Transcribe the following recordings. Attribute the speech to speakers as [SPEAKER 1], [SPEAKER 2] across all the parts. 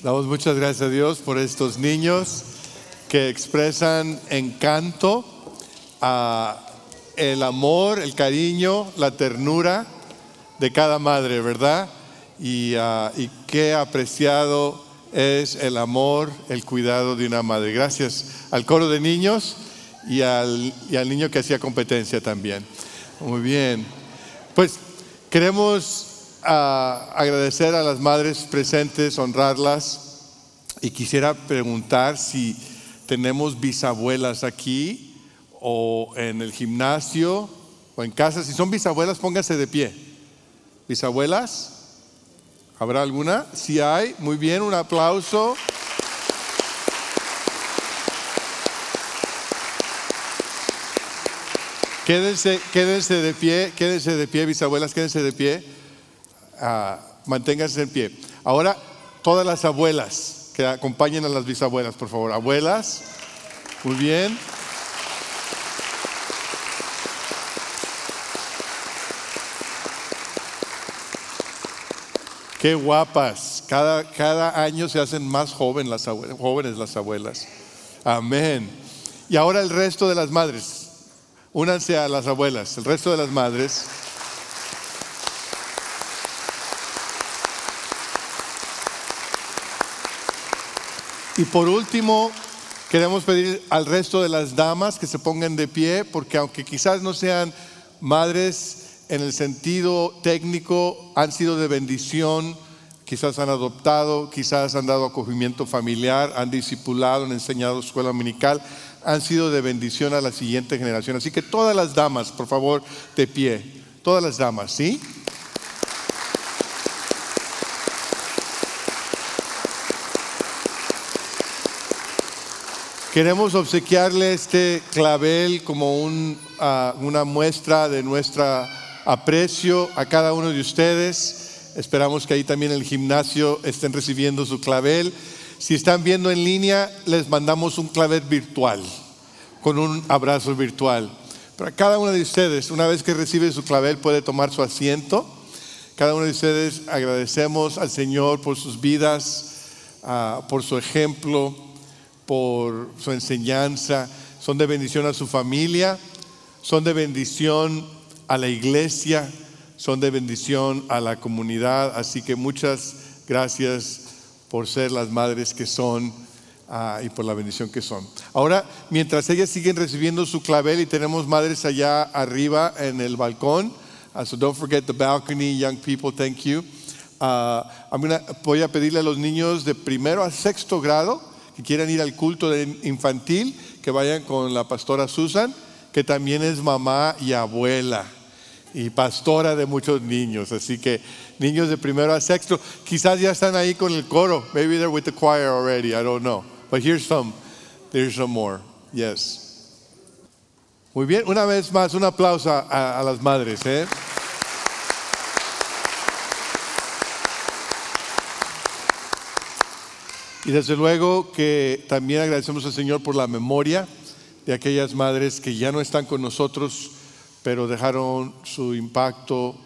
[SPEAKER 1] Damos muchas gracias a Dios por estos niños que expresan encanto, a el amor, el cariño, la ternura de cada madre, ¿verdad? Y, ah, y qué apreciado es el amor, el cuidado de una madre. Gracias al coro de niños y al niño que hacía competencia también. Muy bien. Pues queremos agradecer a las madres presentes, honrarlas. Y quisiera preguntar si tenemos bisabuelas aquí o en el gimnasio o en casa. Si son bisabuelas, pónganse de pie. ¿Bisabuelas? ¿Habrá alguna? Si hay, muy bien, un aplauso. Quédense, quédense de pie, quédense de pie, bisabuelas, quédense de pie. Manténganse en pie. Ahora, todas las abuelas, que acompañen a las bisabuelas, por favor. Abuelas, muy bien. Qué guapas. Cada, cada año se hacen más jóvenes las, jóvenes las abuelas. Amén. Y ahora el resto de las madres. Únanse a las abuelas, el resto de las madres. Y por último, queremos pedir al resto de las damas que se pongan de pie, porque aunque quizás no sean madres en el sentido técnico han sido de bendición, quizás han adoptado, quizás han dado acogimiento familiar, han discipulado, han enseñado escuela dominical, han sido de bendición a la siguiente generación. Así que todas las damas, por favor, de pie, todas las damas, ¿sí? Queremos obsequiarle este clavel como ah, una muestra de nuestra aprecio a cada uno de ustedes. Esperamos que ahí también en el gimnasio estén recibiendo su clavel. Si están viendo en línea, les mandamos un clavel virtual, con un abrazo virtual. Para cada uno de ustedes, una vez que recibe su clavel, puede tomar su asiento. Cada uno de ustedes agradecemos al Señor por sus vidas, ah, por su ejemplo, por su enseñanza. Son de bendición a su familia, son de bendición a la iglesia, son de bendición a la comunidad. Así que muchas gracias por ser las madres que son ah, y por la bendición que son. Ahora, mientras ellas siguen recibiendo su clavel y tenemos madres allá arriba en el balcón, uh, so don't forget the balcony, young people, thank you. Uh, voy a pedirle a los niños de primero a sexto grado que quieran ir al culto infantil, que vayan con la pastora Susan, que también es mamá y abuela y pastora de muchos niños. Así que niños de primero a sexto, quizás ya están ahí con el coro. Maybe they're with the choir already. I don't know. But here's some. There's some more. Yes. Muy bien. Una vez más, un aplauso a, a las madres. ¿eh? Y desde luego que también agradecemos al Señor por la memoria de aquellas madres que ya no están con nosotros pero dejaron su impacto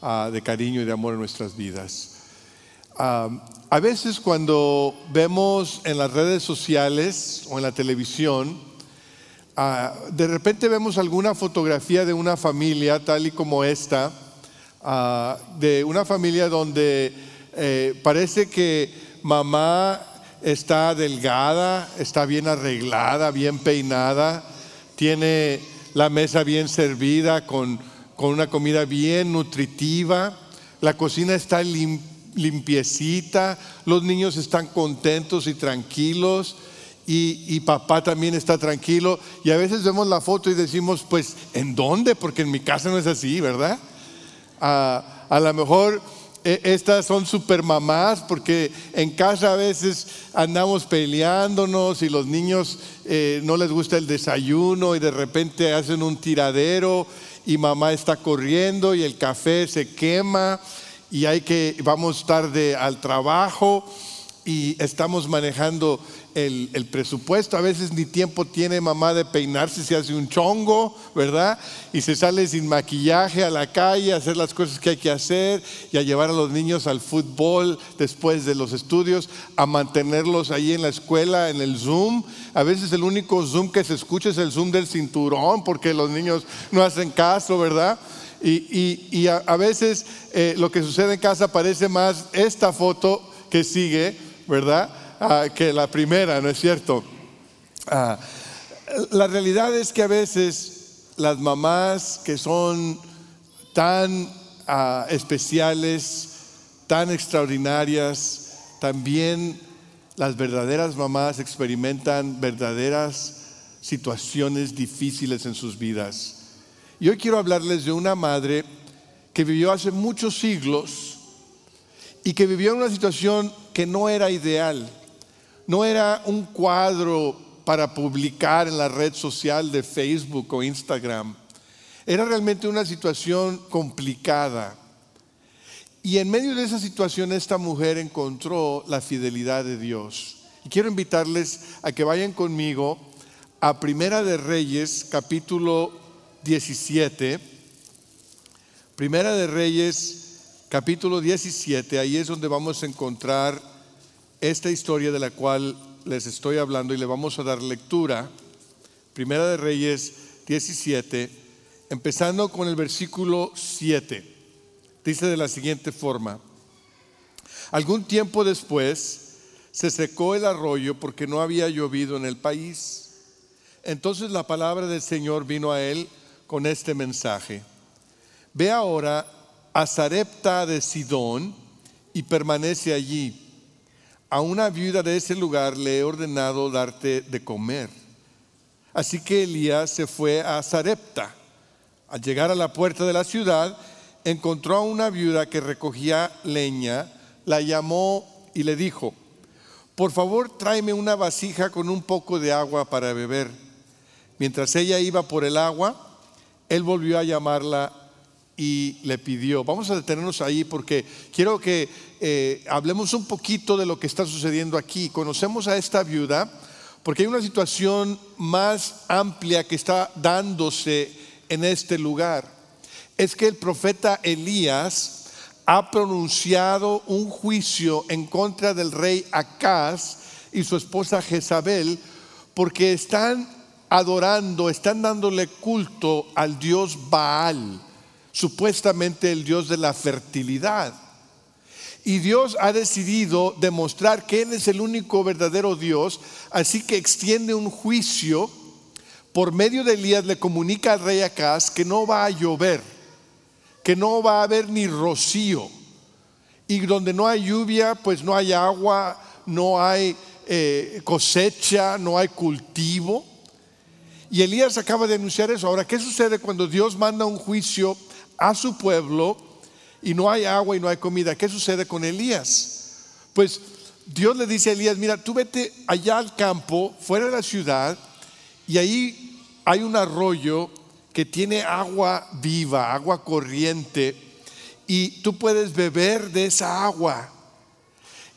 [SPEAKER 1] ah, de cariño y de amor en nuestras vidas. Ah, a veces cuando vemos en las redes sociales o en la televisión, ah, de repente vemos alguna fotografía de una familia tal y como esta, de una familia donde eh, parece que mamá está delgada, está bien arreglada, bien peinada, tiene la mesa bien servida, con, una comida bien nutritiva, la cocina está limpiecita, los niños están contentos y tranquilos. Y, papá también está tranquilo. Y a veces vemos la foto y decimos, pues, ¿en dónde? Porque en mi casa no es así, ¿verdad? a lo mejor estas son super mamás porque en casa a veces andamos peleándonos y los niños eh, no les gusta el desayuno y de repente hacen un tiradero y mamá está corriendo y el café se quema y hay que vamos tarde al trabajo y estamos manejando el, presupuesto. A veces ni tiempo tiene mamá de peinarse, se hace un chongo, ¿verdad? Y se sale sin maquillaje a la calle a hacer las cosas que hay que hacer y a llevar a los niños al fútbol después de los estudios, a mantenerlos ahí en la escuela, en el Zoom. A veces el único Zoom que se escucha es el Zoom del cinturón porque los niños no hacen caso, ¿verdad? Y, a, veces eh, lo que sucede en casa parece más esta foto que sigue ¿verdad? Ah, que la primera, ¿no es cierto? Ah, la realidad es que a veces las mamás que son tan ah, especiales, tan extraordinarias, también las verdaderas mamás experimentan verdaderas situaciones difíciles en sus vidas. Y hoy quiero hablarles de una madre que vivió hace muchos siglos y que vivió en una situación que no era ideal, no era un cuadro para publicar en la red social de Facebook o Instagram. Era realmente una situación complicada. Y en medio de esa situación esta mujer encontró la fidelidad de Dios. Y quiero invitarles a que vayan conmigo a Primera de Reyes, capítulo 17. Primera de Reyes, capítulo 17, ahí es donde vamos a encontrar esta historia de la cual les estoy hablando y le vamos a dar lectura. Primera de Reyes 17, empezando con el versículo 7. Dice de la siguiente forma, algún tiempo después se secó el arroyo porque no había llovido en el país. Entonces la palabra del Señor vino a él con este mensaje. Ve ahora a Zarepta de Sidón y permanece allí. A una viuda de ese lugar le he ordenado darte de comer. Así que Elías se fue a Zarepta. Al llegar a la puerta de la ciudad, encontró a una viuda que recogía leña, la llamó y le dijo, por favor tráeme una vasija con un poco de agua para beber. Mientras ella iba por el agua, él volvió a llamarla y le pidió. Vamos a detenernos ahí porque quiero que eh, hablemos un poquito de lo que está sucediendo aquí. Conocemos a esta viuda porque hay una situación más amplia que está dándose en este lugar. Es que el profeta Elías ha pronunciado un juicio en contra del rey Acaz y su esposa Jezabel porque están adorando, están dándole culto al dios Baal supuestamente el Dios de la fertilidad. Y Dios ha decidido demostrar que Él es el único verdadero Dios, así que extiende un juicio. Por medio de Elías le comunica al rey Acaz que no va a llover, que no va a haber ni rocío. Y donde no hay lluvia, pues no hay agua, no hay eh, cosecha, no hay cultivo. Y Elías acaba de anunciar eso. Ahora, ¿qué sucede cuando Dios manda un juicio a su pueblo y no hay agua y no hay comida. ¿Qué sucede con Elías? Pues Dios le dice a Elías, mira, tú vete allá al campo, fuera de la ciudad, y ahí hay un arroyo que tiene agua viva, agua corriente, y tú puedes beber de esa agua.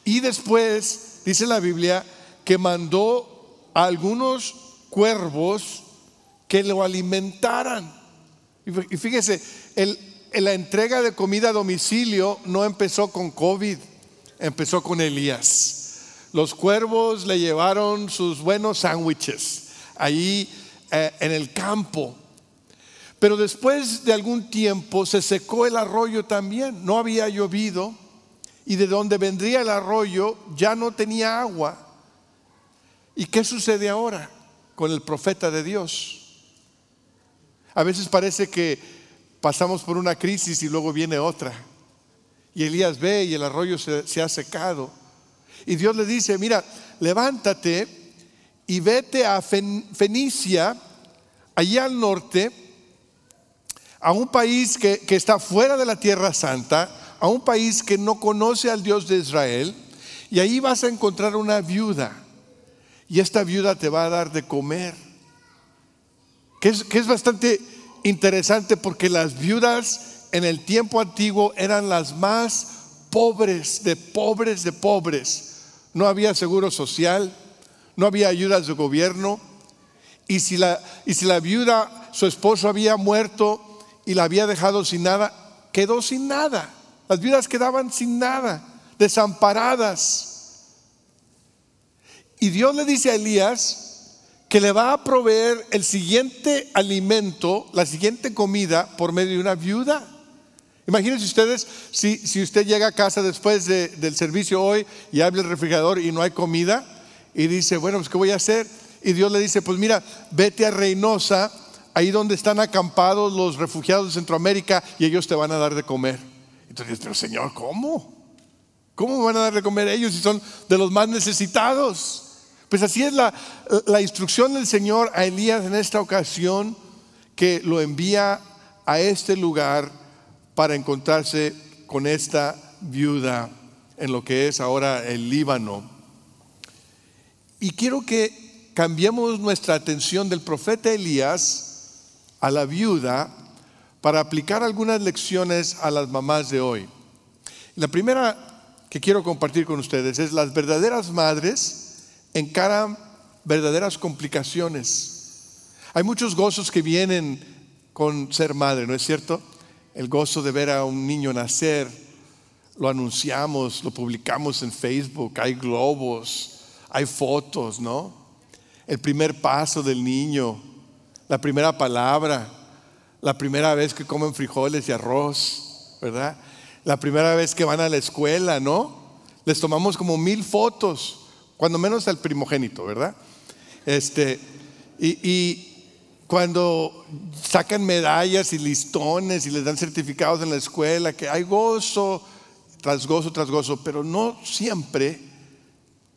[SPEAKER 1] Y después, dice la Biblia, que mandó a algunos cuervos que lo alimentaran. Y fíjese, la entrega de comida a domicilio no empezó con COVID, empezó con Elías. Los cuervos le llevaron sus buenos sándwiches ahí eh, en el campo. Pero después de algún tiempo se secó el arroyo también, no había llovido y de donde vendría el arroyo ya no tenía agua. ¿Y qué sucede ahora con el profeta de Dios? A veces parece que pasamos por una crisis y luego viene otra. Y Elías ve y el arroyo se, ha secado. Y Dios le dice, mira, levántate y vete a Fenicia, allá al norte, a un país que, que está fuera de la tierra santa, a un país que no conoce al Dios de Israel, y ahí vas a encontrar una viuda. Y esta viuda te va a dar de comer que es, bastante interesante porque las viudas en el tiempo antiguo eran las más pobres de pobres de pobres. no había seguro social, no había ayudas de gobierno. Y si la, y si la viuda, su esposo había muerto y la había dejado sin nada, quedó sin nada. Las viudas quedaban sin nada, desamparadas. Y Dios le dice a Elías que le va a proveer el siguiente alimento, la siguiente comida por medio de una viuda. Imagínense ustedes si, si usted llega a casa después del servicio hoy y abre el refrigerador y no hay comida y dice, bueno, pues ¿qué voy a hacer? Y Dios le dice, pues mira, vete a Reynosa, ahí donde están acampados los refugiados de Centroamérica y ellos te van a dar de comer. Entonces, pero Señor, ¿cómo? ¿Cómo van a dar de comer ellos si son de los más necesitados? Pues así es la, instrucción del Señor a Elías en esta ocasión que lo envía a este lugar para encontrarse con esta viuda en lo que es ahora el Líbano. Y quiero que cambiemos nuestra atención del profeta Elías a la viuda para aplicar algunas lecciones a las mamás de hoy. La primera que quiero compartir con ustedes es las verdaderas madres encaran verdaderas complicaciones. Hay muchos gozos que vienen con ser madre, ¿no es cierto? el gozo de ver a un niño nacer, lo anunciamos, lo publicamos en Facebook, hay globos, hay fotos, ¿no? El primer paso del niño, la primera palabra, la primera vez que comen frijoles y arroz, ¿verdad? La primera vez que van a la escuela, ¿no? Les tomamos como mil fotos, cuando menos al primogénito, ¿verdad? Este, y, y cuando sacan medallas y listones y les dan certificados en la escuela, que hay gozo tras gozo tras gozo, pero no siempre,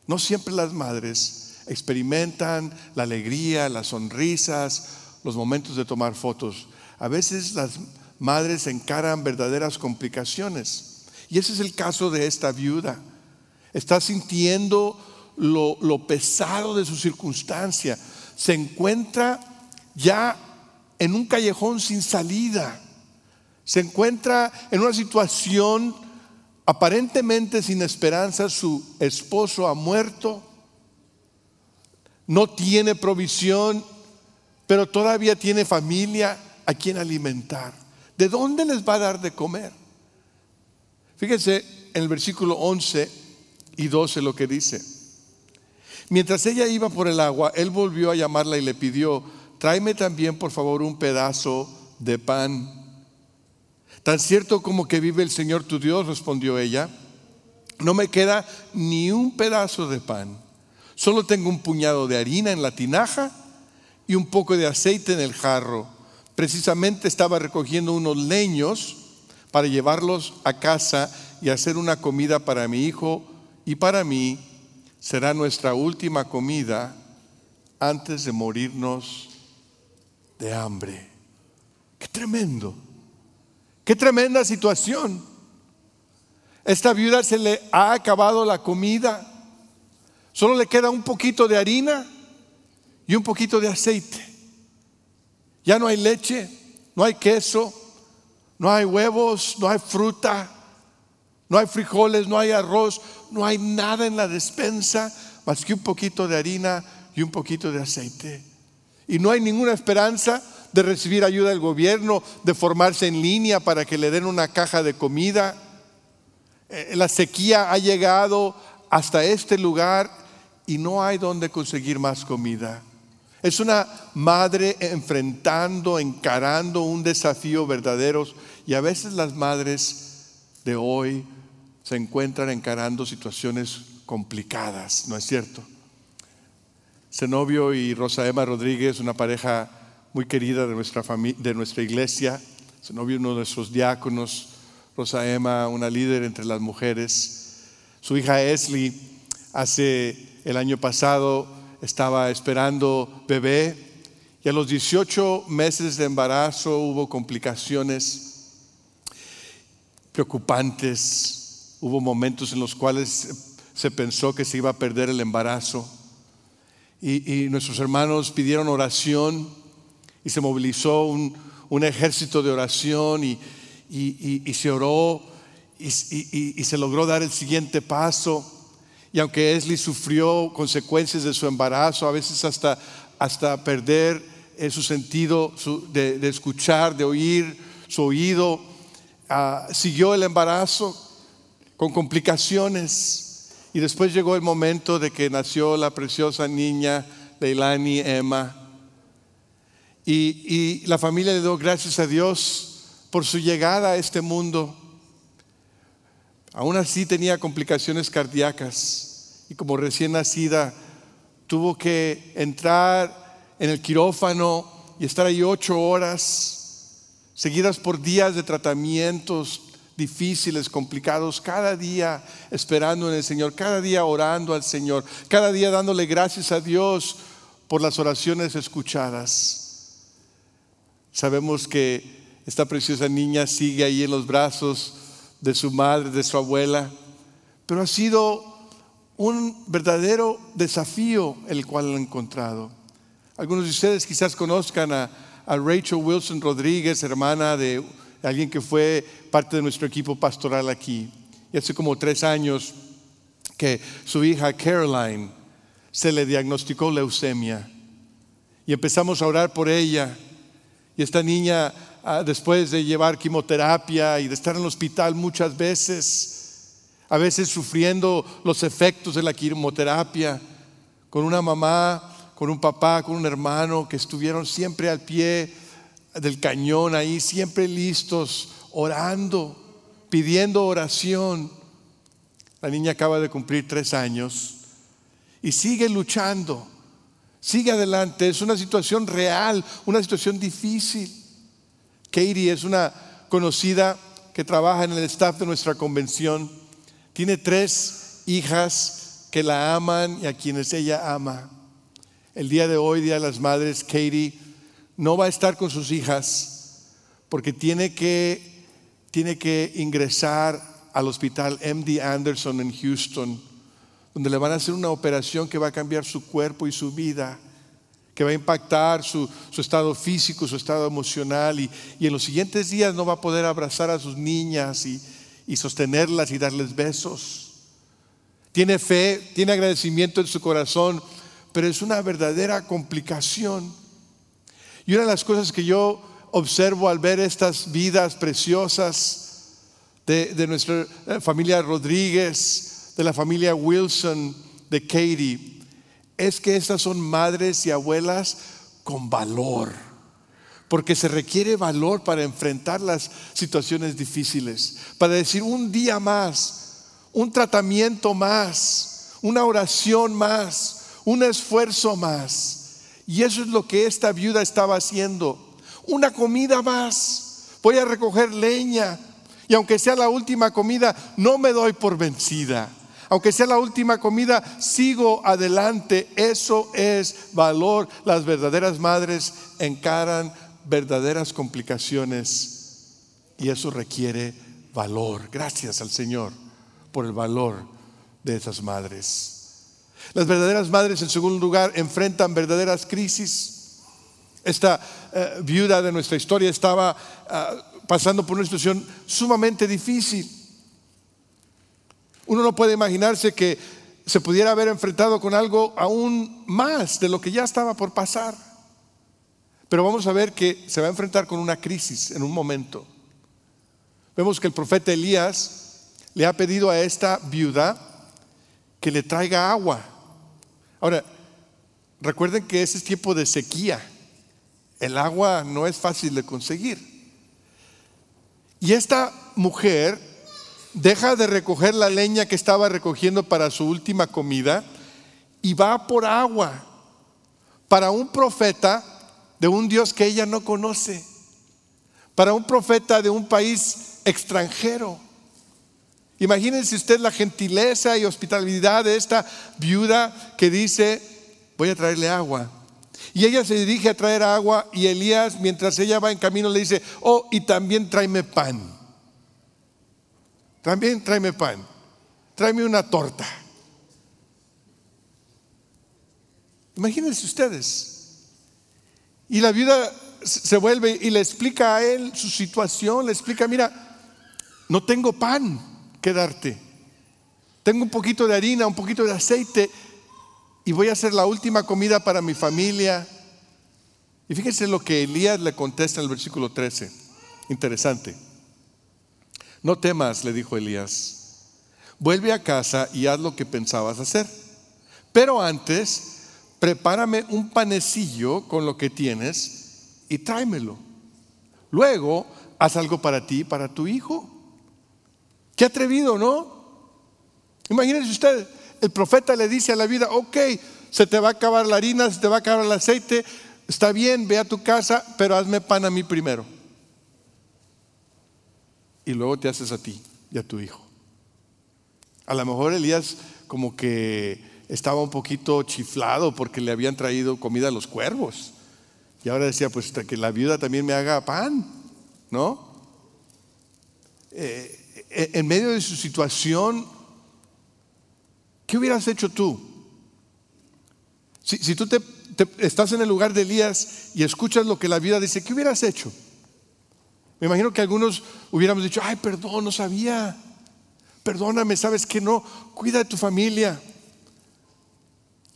[SPEAKER 1] no siempre las madres experimentan la alegría, las sonrisas, los momentos de tomar fotos. A veces las madres encaran verdaderas complicaciones. Y ese es el caso de esta viuda. Está sintiendo lo, pesado de su circunstancia. Se encuentra ya en un callejón sin salida. Se encuentra en una situación aparentemente sin esperanza. Su esposo ha muerto. No tiene provisión, pero todavía tiene familia a quien alimentar. ¿De dónde les va a dar de comer? Fíjense en el versículo 11 y 12 lo que dice. Mientras ella iba por el agua, él volvió a llamarla y le pidió, tráeme también por favor un pedazo de pan. Tan cierto como que vive el Señor tu Dios, respondió ella, no me queda ni un pedazo de pan. Solo tengo un puñado de harina en la tinaja y un poco de aceite en el jarro. Precisamente estaba recogiendo unos leños para llevarlos a casa y hacer una comida para mi hijo y para mí. Será nuestra última comida antes de morirnos de hambre. Qué tremendo. Qué tremenda situación. Esta viuda se le ha acabado la comida. Solo le queda un poquito de harina y un poquito de aceite. Ya no hay leche, no hay queso, no hay huevos, no hay fruta, no hay frijoles, no hay arroz, no hay nada en la despensa más que un poquito de harina y un poquito de aceite y no hay ninguna esperanza de recibir ayuda del gobierno, de formarse en línea para que le den una caja de comida. Eh, la sequía ha llegado hasta este lugar y no hay donde conseguir más comida. Es una madre enfrentando, encarando un desafío verdadero y a veces las madres de hoy se encuentran encarando situaciones complicadas, ¿no es cierto? Zenobio y Rosa Emma Rodríguez, una pareja muy querida de nuestra, de nuestra iglesia. Zenobio, uno de nuestros diáconos. Rosa Emma, una líder entre las mujeres. Su hija Esli, hace el año pasado, estaba esperando bebé y a los 18 meses de embarazo hubo complicaciones preocupantes. Hubo momentos en los cuales se pensó que se iba a perder el embarazo y, nuestros hermanos pidieron oración y se movilizó un, ejército de oración y, y se oró y, se logró dar el siguiente paso. Y aunque Esli sufrió consecuencias de su embarazo, a veces hasta, hasta perder eh, su sentido de, escuchar, de oír, su oído, ah, siguió el embarazo con complicaciones. Y después llegó el momento de que nació la preciosa niña Leilani Emma. Y, y la familia le dio gracias a Dios por su llegada a este mundo. Aún así tenía complicaciones cardíacas y como recién nacida tuvo que entrar en el quirófano y estar ahí ocho horas, seguidas por días de tratamientos difíciles, complicados, cada día esperando en el Señor, cada día orando al Señor, cada día dándole gracias a Dios por las oraciones escuchadas. Sabemos que esta preciosa niña sigue ahí en los brazos de su madre, de su abuela, pero ha sido un verdadero desafío el cual ha encontrado. Algunos de ustedes quizás conozcan a, Rachel Wilson Rodríguez, hermana de alguien que fue parte de nuestro equipo pastoral aquí. Y hace como tres años que su hija Caroline se le diagnosticó leucemia. Y empezamos a orar por ella. Y esta niña Ah, después de llevar quimioterapia y de estar en el hospital muchas veces, a veces sufriendo los efectos de la quimioterapia, con una mamá, con un papá, con un hermano que estuvieron siempre al pie del cañón ahí, siempre listos, orando, pidiendo oración. La niña acaba de cumplir tres años y sigue luchando, sigue adelante. Es una situación real, una situación difícil. Katie es una conocida que trabaja en el staff de nuestra convención. Tiene tres hijas que la aman y a quienes ella ama. El día de hoy, Día de las Madres, Katie no va a estar con sus hijas porque tiene que, tiene que ingresar al hospital MD Anderson en Houston, donde le van a hacer una operación que va a cambiar su cuerpo y su vida que va a impactar su, estado físico, su estado emocional y, en los siguientes días no va a poder abrazar a sus niñas y, y sostenerlas y darles besos. Tiene fe, tiene agradecimiento en su corazón, pero es una verdadera complicación. Y una de las cosas que yo observo al ver estas vidas preciosas de, nuestra eh, familia Rodríguez, de la familia Wilson, de Katie, es que estas son madres y abuelas con valor, porque se requiere valor para enfrentar las situaciones difíciles, para decir un día más, un tratamiento más, una oración más, un esfuerzo más. Y eso es lo que esta viuda estaba haciendo. Una comida más. Voy a recoger leña. Y aunque sea la última comida, no me doy por vencida aunque sea la última comida, sigo adelante. Eso es valor. Las verdaderas madres encaran verdaderas complicaciones y eso requiere valor. Gracias al Señor por el valor de esas madres. Las verdaderas madres, en segundo lugar, enfrentan verdaderas crisis. Esta eh, viuda de nuestra historia estaba ah, pasando por una situación sumamente difícil. Uno no puede imaginarse que se pudiera haber enfrentado con algo aún más de lo que ya estaba por pasar. Pero vamos a ver que se va a enfrentar con una crisis en un momento. Vemos que el profeta Elías le ha pedido a esta viuda que le traiga agua. Ahora, recuerden que ese es tiempo de sequía. El agua no es fácil de conseguir. Y esta mujer deja de recoger la leña que estaba recogiendo para su última comida y va por agua para un profeta de un Dios que ella no conoce, para un profeta de un país extranjero. Imagínense usted la gentileza y hospitalidad de esta viuda que dice, voy a traerle agua. Y ella se dirige a traer agua y Elías, mientras ella va en camino, le dice, oh, y también tráeme pan. También tráeme pan, tráeme una torta. Imagínense ustedes. Y la viuda se vuelve y le explica a él su situación, le explica, mira, no tengo pan darte. tengo un poquito de harina, un poquito de aceite y voy a hacer la última comida para mi familia. Y fíjense lo que Elías le contesta en el versículo 13. Interesante. No temas, le dijo Elías. Vuelve a casa y haz lo que pensabas hacer. Pero antes, prepárame un panecillo con lo que tienes y tráemelo. Luego, haz algo para ti y para tu hijo. Qué atrevido, ¿no? Imagínense usted, el profeta le dice a la vida, ok, se te va a acabar la harina, se te va a acabar el aceite, está bien, ve a tu casa, pero hazme pan a mí primero. Y luego te haces a ti y a tu hijo. A lo mejor Elías como que estaba un poquito chiflado porque le habían traído comida a los cuervos. Y ahora decía, pues que la viuda también me haga pan, ¿no? Eh, en medio de su situación, ¿Qué hubieras hecho tú? Si, tú te, estás en el lugar de Elías y escuchas lo que la vida dice, ¿qué hubieras hecho? Me imagino que algunos hubiéramos dicho, ay, perdón, no sabía. Perdóname, sabes que no. Cuida de tu familia.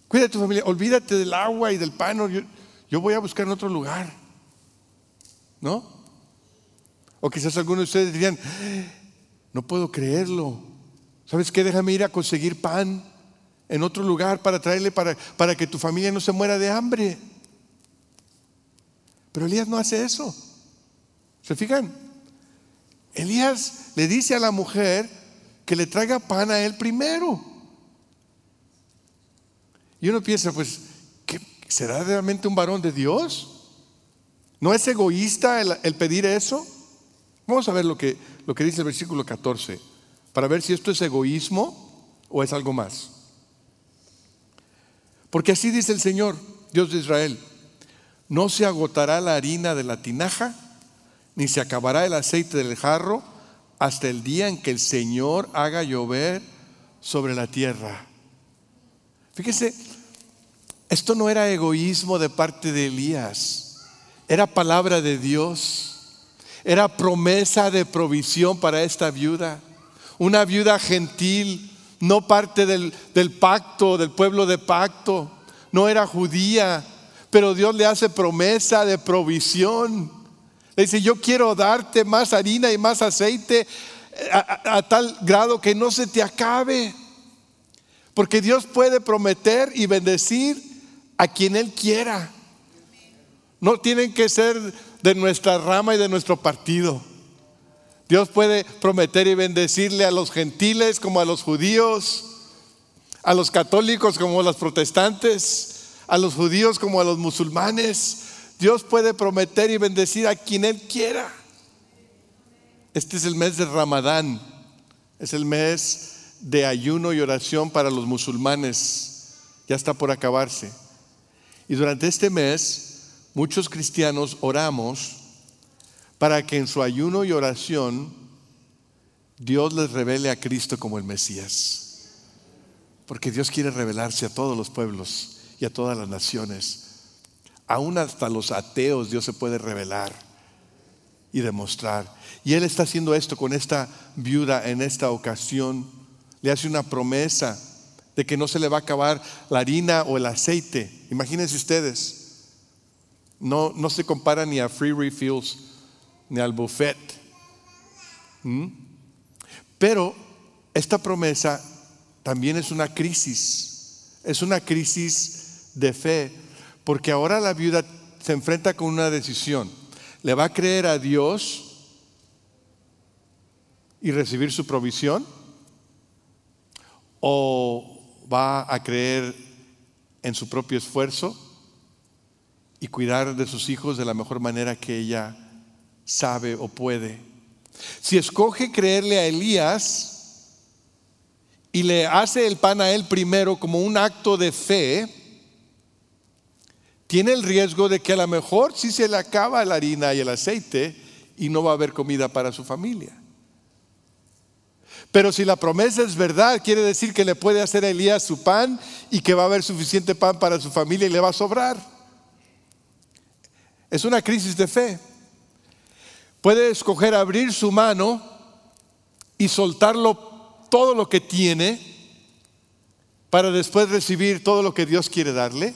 [SPEAKER 1] Cuida de tu familia. Olvídate del agua y del pan. Yo, yo voy a buscar en otro lugar. ¿No? O quizás algunos de ustedes dirían, no puedo creerlo. ¿Sabes qué? Déjame ir a conseguir pan en otro lugar para traerle para, para que tu familia no se muera de hambre. Pero Elías no hace eso. ¿Se fijan? Elías le dice a la mujer que le traiga pan a él primero. Y uno piensa, pues, ¿será realmente un varón de Dios? ¿No es egoísta el, el pedir eso? Vamos a ver lo que, lo que dice el versículo 14 para ver si esto es egoísmo o es algo más. Porque así dice el Señor, Dios de Israel, no se agotará la harina de la tinaja, ni se acabará el aceite del jarro, hasta el día en que el Señor haga llover sobre la tierra. Fíjese, esto no era egoísmo de parte de Elías, era palabra de Dios, era promesa de provisión para esta viuda una viuda gentil, no parte del, pacto, del pueblo de pacto, no era judía, pero Dios le hace promesa de provisión. Le dice, yo quiero darte más harina y más aceite a, a, tal grado que no se te acabe. Porque Dios puede prometer y bendecir a quien Él quiera. No tienen que ser de nuestra rama y de nuestro partido. Dios puede prometer y bendecirle a los gentiles como a los judíos, a los católicos como a los protestantes, a los judíos como a los musulmanes. Dios puede prometer y bendecir a quien Él quiera. Este es el mes de Ramadán, es el mes de ayuno y oración para los musulmanes. Ya está por acabarse. Y durante este mes, muchos cristianos oramos para que en su ayuno y oración Dios les revele a Cristo como el Mesías. Porque Dios quiere revelarse a todos los pueblos y a todas las naciones. Aún hasta los ateos Dios se puede revelar y demostrar. Y Él está haciendo esto con esta viuda en esta ocasión. Le hace una promesa de que no se le va a acabar la harina o el aceite. Imagínense ustedes. No, no se compara ni a free refills ni al buffet. ¿Mm? Pero esta promesa también es una crisis, es una crisis de fe, porque ahora la viuda se enfrenta con una decisión. ¿Le va a creer a Dios y recibir su provisión? ¿O va a creer en su propio esfuerzo y cuidar de sus hijos de la mejor manera que ella sabe o puede. Si escoge creerle a Elías y le hace el pan a él primero como un acto de fe, tiene el riesgo de que a lo mejor si se le acaba la harina y el aceite y no va a haber comida para su familia. Pero si la promesa es verdad, quiere decir que le puede hacer a Elías su pan y que va a haber suficiente pan para su familia y le va a sobrar. Es una crisis de fe. Puede escoger abrir su mano y soltarlo todo lo que tiene para después recibir todo lo que Dios quiere darle?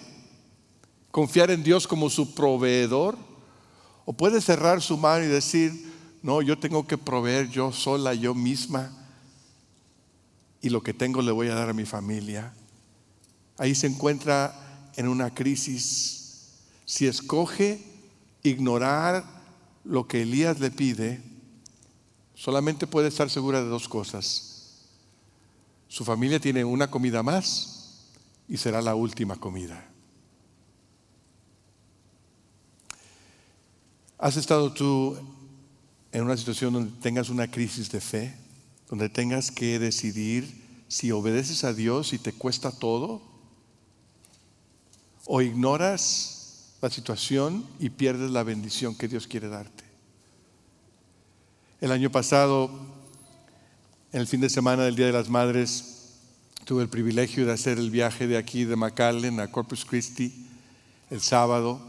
[SPEAKER 1] ¿Confiar en Dios como su proveedor? ¿O puede cerrar su mano y decir, no, yo tengo que proveer yo sola, yo misma, y lo que tengo le voy a dar a mi familia? Ahí se encuentra en una crisis. Si escoge ignorar lo que Elías le pide, solamente puede estar segura de dos cosas su familia tiene una comida más y será la última comida. ¿Has estado tú en una situación donde tengas una crisis de fe, donde tengas que decidir si obedeces a Dios y te cuesta todo? ¿O ignoras la situación y pierdes la bendición que Dios quiere darte? El año pasado en el fin de semana del Día de las Madres tuve el privilegio de hacer el viaje de aquí de McAllen a Corpus Christi el sábado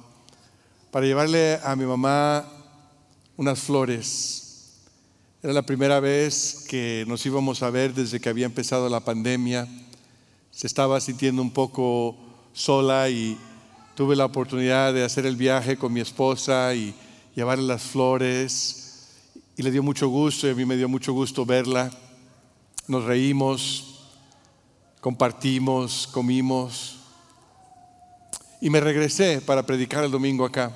[SPEAKER 1] para llevarle a mi mamá unas flores. Era la primera vez que nos íbamos a ver desde que había empezado la pandemia. Se estaba sintiendo un poco sola y tuve la oportunidad de hacer el viaje con mi esposa y llevarle las flores. Y le dio mucho gusto y a mí me dio mucho gusto verla nos reímos, compartimos, comimos. Y me regresé para predicar el domingo acá.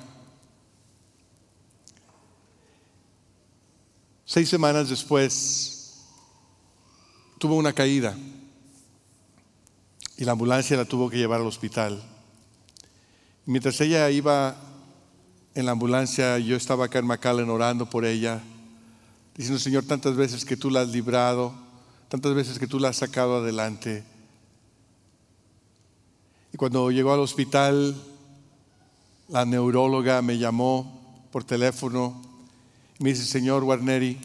[SPEAKER 1] Seis semanas después tuvo una caída y la ambulancia la tuvo que llevar al hospital. Mientras ella iba en la ambulancia, yo estaba acá en McAllen orando por ella, diciendo, Señor, tantas veces que tú la has librado, tantas veces que tú la has sacado adelante. Y cuando llegó al hospital, la neuróloga me llamó por teléfono y me dice, señor Warneri,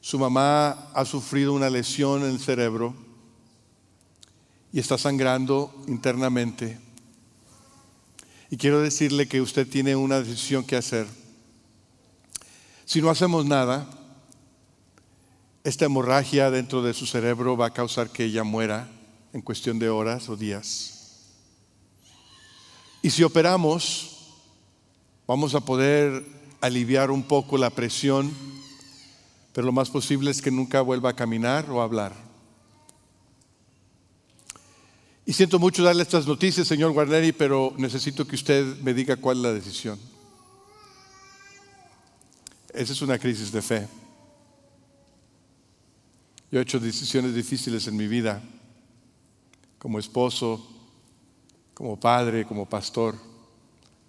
[SPEAKER 1] su mamá ha sufrido una lesión en el cerebro y está sangrando internamente. Y quiero decirle que usted tiene una decisión que hacer. Si no hacemos nada, esta hemorragia dentro de su cerebro va a causar que ella muera en cuestión de horas o días. Y si operamos, vamos a poder aliviar un poco la presión, pero lo más posible es que nunca vuelva a caminar o a hablar. Y siento mucho darle estas noticias, señor Guarneri, pero necesito que usted me diga cuál es la decisión. Esa es una crisis de fe. Yo he hecho decisiones difíciles en mi vida, como esposo, como padre, como pastor,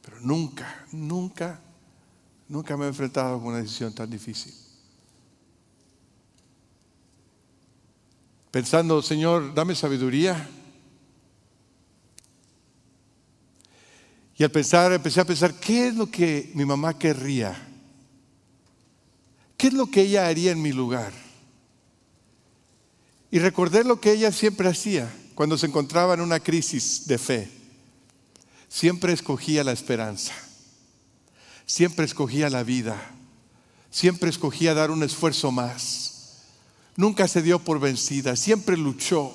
[SPEAKER 1] pero nunca, nunca, nunca me he enfrentado con una decisión tan difícil. Pensando, Señor, dame sabiduría. Y al pensar, empecé a pensar, ¿qué es lo que mi mamá querría? ¿Qué es lo que ella haría en mi lugar? Y recordé lo que ella siempre hacía cuando se encontraba en una crisis de fe. Siempre escogía la esperanza, siempre escogía la vida, siempre escogía dar un esfuerzo más. Nunca se dio por vencida, siempre luchó.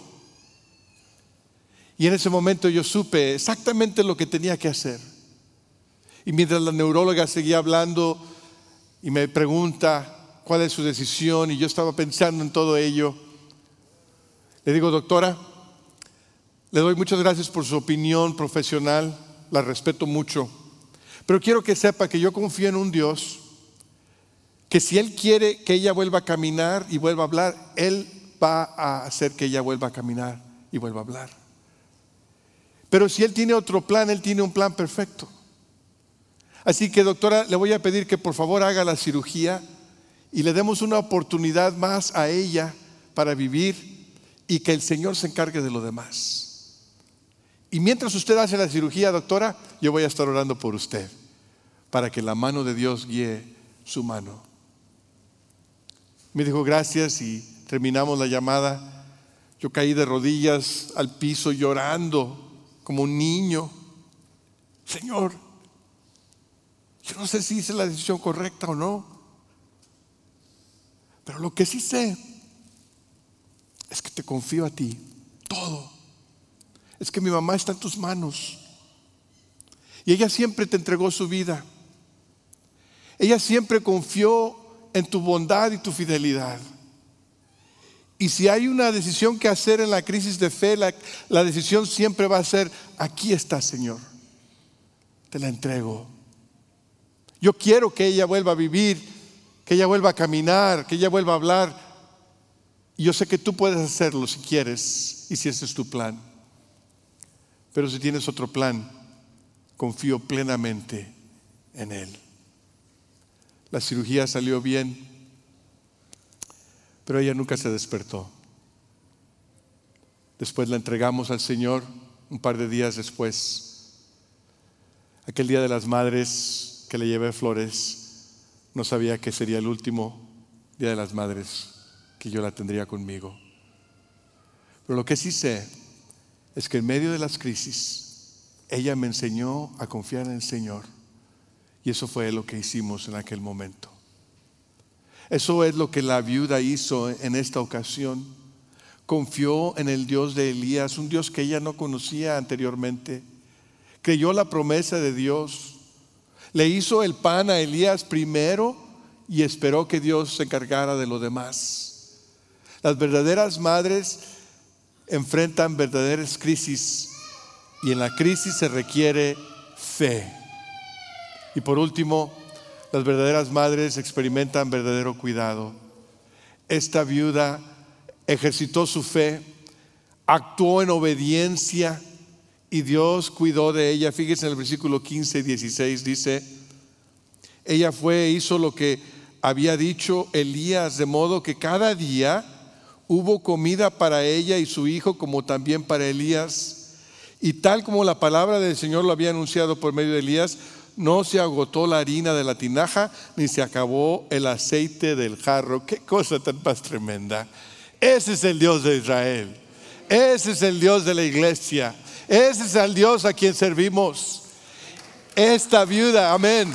[SPEAKER 1] Y en ese momento yo supe exactamente lo que tenía que hacer. Y mientras la neuróloga seguía hablando y me pregunta cuál es su decisión, y yo estaba pensando en todo ello, le digo, doctora, le doy muchas gracias por su opinión profesional, la respeto mucho, pero quiero que sepa que yo confío en un Dios que si Él quiere que ella vuelva a caminar y vuelva a hablar, Él va a hacer que ella vuelva a caminar y vuelva a hablar. Pero si Él tiene otro plan, Él tiene un plan perfecto. Así que doctora, le voy a pedir que por favor haga la cirugía y le demos una oportunidad más a ella para vivir y que el Señor se encargue de lo demás. Y mientras usted hace la cirugía, doctora, yo voy a estar orando por usted, para que la mano de Dios guíe su mano. Me dijo gracias y terminamos la llamada. Yo caí de rodillas al piso llorando como un niño. Señor, yo no sé si hice la decisión correcta o no, pero lo que sí sé es que te confío a ti todo. es que mi mamá está en tus manos. Y ella siempre te entregó su vida. Ella siempre confió en tu bondad y tu fidelidad. Y si hay una decisión que hacer en la crisis de fe, la, decisión siempre va a ser, aquí está Señor, te la entrego. Yo quiero que ella vuelva a vivir, que ella vuelva a caminar, que ella vuelva a hablar. Y yo sé que tú puedes hacerlo si quieres y si ese es tu plan. Pero si tienes otro plan, confío plenamente en Él. La cirugía salió bien, pero ella nunca se despertó. Después la entregamos al Señor un par de días después. Aquel día de las madres que le llevé flores, no sabía que sería el último día de las madres que yo la tendría conmigo. Pero lo que sí sé es que en medio de las crisis, ella me enseñó a confiar en el Señor. Y eso fue lo que hicimos en aquel momento. Eso es lo que la viuda hizo en esta ocasión. Confió en el Dios de Elías, un Dios que ella no conocía anteriormente. Creyó la promesa de Dios. Le hizo el pan a Elías primero y esperó que Dios se encargara de lo demás. Las verdaderas madres enfrentan verdaderas crisis y en la crisis se requiere fe. Y por último, las verdaderas madres experimentan verdadero cuidado. Esta viuda ejercitó su fe, actuó en obediencia y Dios cuidó de ella. Fíjense en el versículo 15 y 16 dice, ella fue e hizo lo que había dicho Elías, de modo que cada día hubo comida para ella y su hijo como también para Elías. Y tal como la palabra del Señor lo había anunciado por medio de Elías, no se agotó la harina de la tinaja ni se acabó el aceite del jarro. Qué cosa tan más tremenda. Ese es el Dios de Israel. Ese es el Dios de la iglesia. Ese es el Dios a quien servimos. Esta viuda, amén.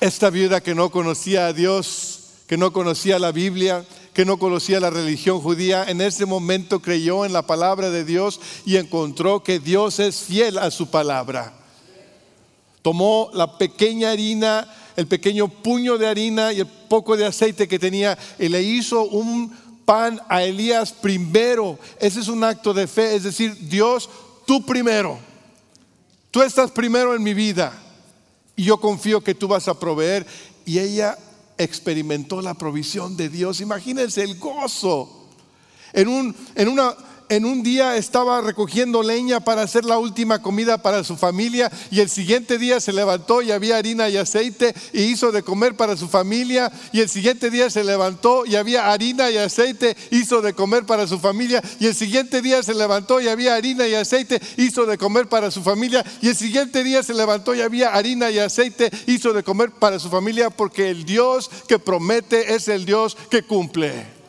[SPEAKER 1] Esta viuda que no conocía a Dios, que no conocía la Biblia, que no conocía la religión judía, en ese momento creyó en la palabra de Dios y encontró que Dios es fiel a su palabra. Tomó la pequeña harina, el pequeño puño de harina y el poco de aceite que tenía y le hizo un pan a Elías primero. Ese es un acto de fe, es decir, Dios, tú primero. Tú estás primero en mi vida. Y yo confío que tú vas a proveer. Y ella experimentó la provisión de Dios. Imagínense el gozo. En, un, en una en un día estaba recogiendo leña para hacer la última comida para su familia y el siguiente día se levantó y había harina y aceite y hizo de comer para su familia y el siguiente día se levantó y había harina y aceite, hizo de comer para su familia y el siguiente día se levantó y había harina y aceite, hizo de comer para su familia y el siguiente día se levantó y había harina y aceite, hizo de comer para su familia porque el Dios que promete es el Dios que cumple.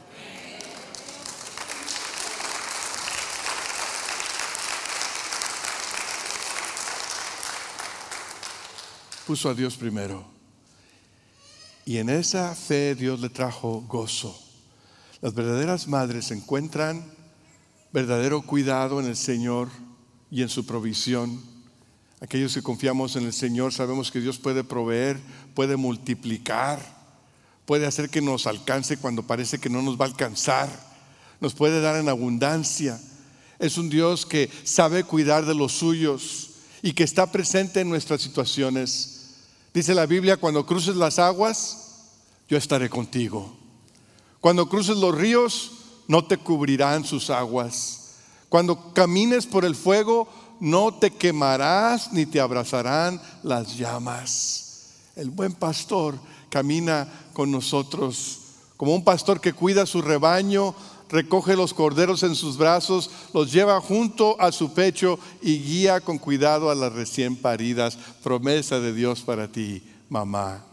[SPEAKER 1] Puso a Dios primero. Y en esa fe Dios le trajo gozo. Las verdaderas madres encuentran verdadero cuidado en el Señor y en su provisión. Aquellos que confiamos en el Señor sabemos que Dios puede proveer, puede multiplicar, puede hacer que nos alcance cuando parece que no nos va a alcanzar, nos puede dar en abundancia. Es un Dios que sabe cuidar de los suyos y que está presente en nuestras situaciones. Dice la Biblia, cuando cruces las aguas, yo estaré contigo. Cuando cruces los ríos, no te cubrirán sus aguas. Cuando camines por el fuego, no te quemarás ni te abrazarán las llamas. El buen pastor camina con nosotros como un pastor que cuida su rebaño, recoge los corderos en sus brazos, los lleva junto a su pecho y guía con cuidado a las recién paridas. Promesa de Dios para ti, mamá.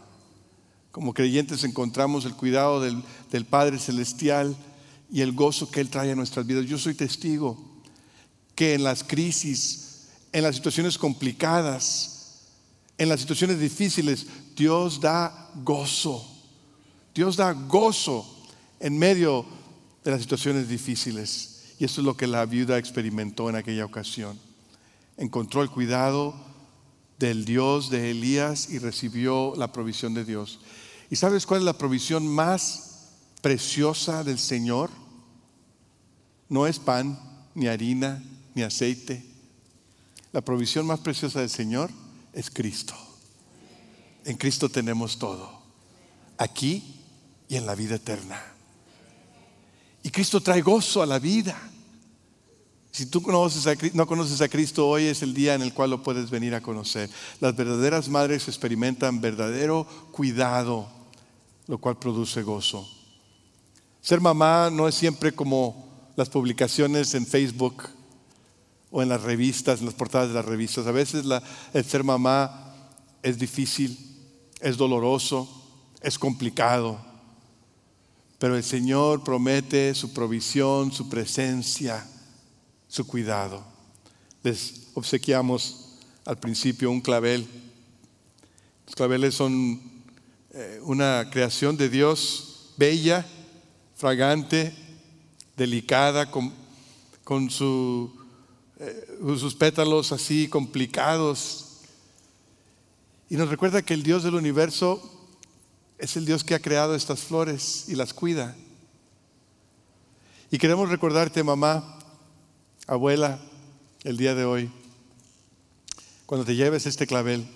[SPEAKER 1] Como creyentes encontramos el cuidado del, del Padre Celestial y el gozo que Él trae a nuestras vidas. Yo soy testigo que en las crisis, en las situaciones complicadas, en las situaciones difíciles, Dios da gozo. Dios da gozo en medio de las situaciones difíciles. Y eso es lo que la viuda experimentó en aquella ocasión. Encontró el cuidado del Dios de Elías y recibió la provisión de Dios. ¿Y sabes cuál es la provisión más preciosa del Señor? No es pan, ni harina, ni aceite. La provisión más preciosa del Señor es Cristo. En Cristo tenemos todo, aquí y en la vida eterna. Y Cristo trae gozo a la vida. Si tú no conoces a Cristo, hoy es el día en el cual lo puedes venir a conocer. Las verdaderas madres experimentan verdadero cuidado, lo cual produce gozo. Ser mamá no es siempre como las publicaciones en Facebook o en las revistas, en las portadas de las revistas. A veces el ser mamá es difícil, es doloroso, es complicado. Pero el Señor promete su provisión, su presencia, su cuidado. Les obsequiamos al principio un clavel. Los claveles son eh, una creación de Dios bella, fragante, delicada, con, con su eh, sus pétalos así complicados. Y nos recuerda que el Dios del universo es el Dios que ha creado estas flores y las cuida. Y queremos recordarte, mamá, abuela, el día de hoy, cuando te lleves este clavel,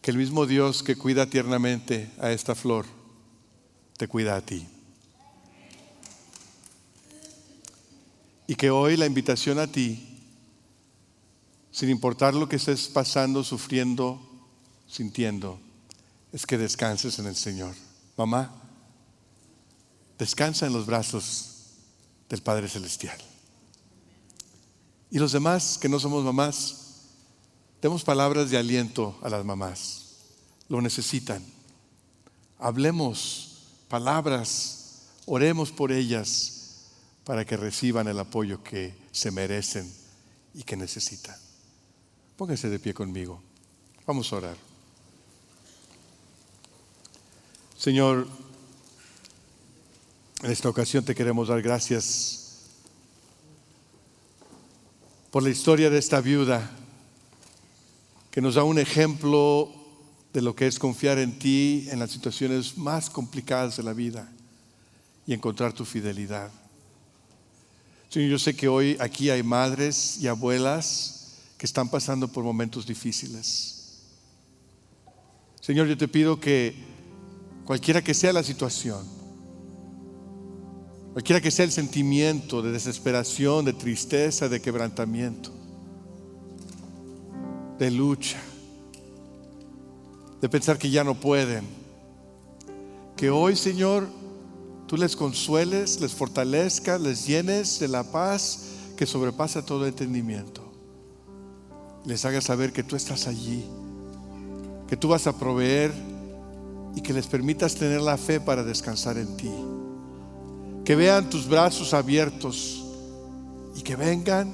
[SPEAKER 1] que el mismo Dios que cuida tiernamente a esta flor, te cuida a ti. Y que hoy la invitación a ti, sin importar lo que estés pasando, sufriendo, sintiendo, es que descanses en el Señor. Mamá, descansa en los brazos del Padre Celestial. Y los demás que no somos mamás, demos palabras de aliento a las mamás. Lo necesitan. Hablemos palabras, oremos por ellas para que reciban el apoyo que se merecen y que necesitan. Pónganse de pie conmigo. Vamos a orar. Señor, en esta ocasión te queremos dar gracias por la historia de esta viuda que nos da un ejemplo de lo que es confiar en ti en las situaciones más complicadas de la vida y encontrar tu fidelidad. Señor, yo sé que hoy aquí hay madres y abuelas que están pasando por momentos difíciles. Señor, yo te pido que cualquiera que sea la situación, cualquiera que sea el sentimiento de desesperación, de tristeza, de quebrantamiento, de lucha, de pensar que ya no pueden, que hoy, Señor, tú les consueles, les fortalezcas, les llenes de la paz que sobrepasa todo entendimiento. Les hagas saber que tú estás allí, que tú vas a proveer y que les permitas tener la fe para descansar en ti. Que vean tus brazos abiertos y que vengan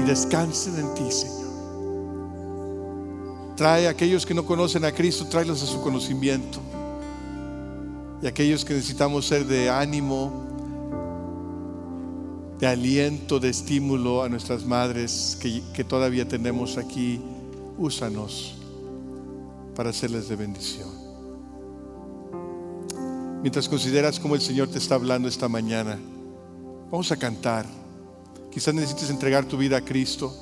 [SPEAKER 1] y descansen en ti, Señor. Trae a aquellos que no conocen a Cristo, tráelos a su conocimiento y aquellos que necesitamos ser de ánimo, de aliento, de estímulo a nuestras madres que, que todavía tenemos aquí, úsanos para hacerles de bendición. Mientras consideras cómo el Señor te está hablando esta mañana, vamos a cantar. Quizás necesites entregar tu vida a Cristo.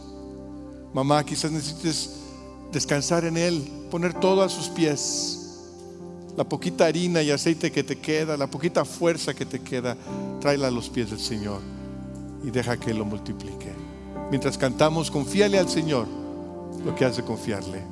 [SPEAKER 1] Mamá, quizás necesites descansar en Él, poner todo a sus pies la poquita harina y aceite que te queda, la poquita fuerza que te queda, tráela a los pies del Señor y deja que lo multiplique. Mientras cantamos, confíale al Señor lo que has de confiarle.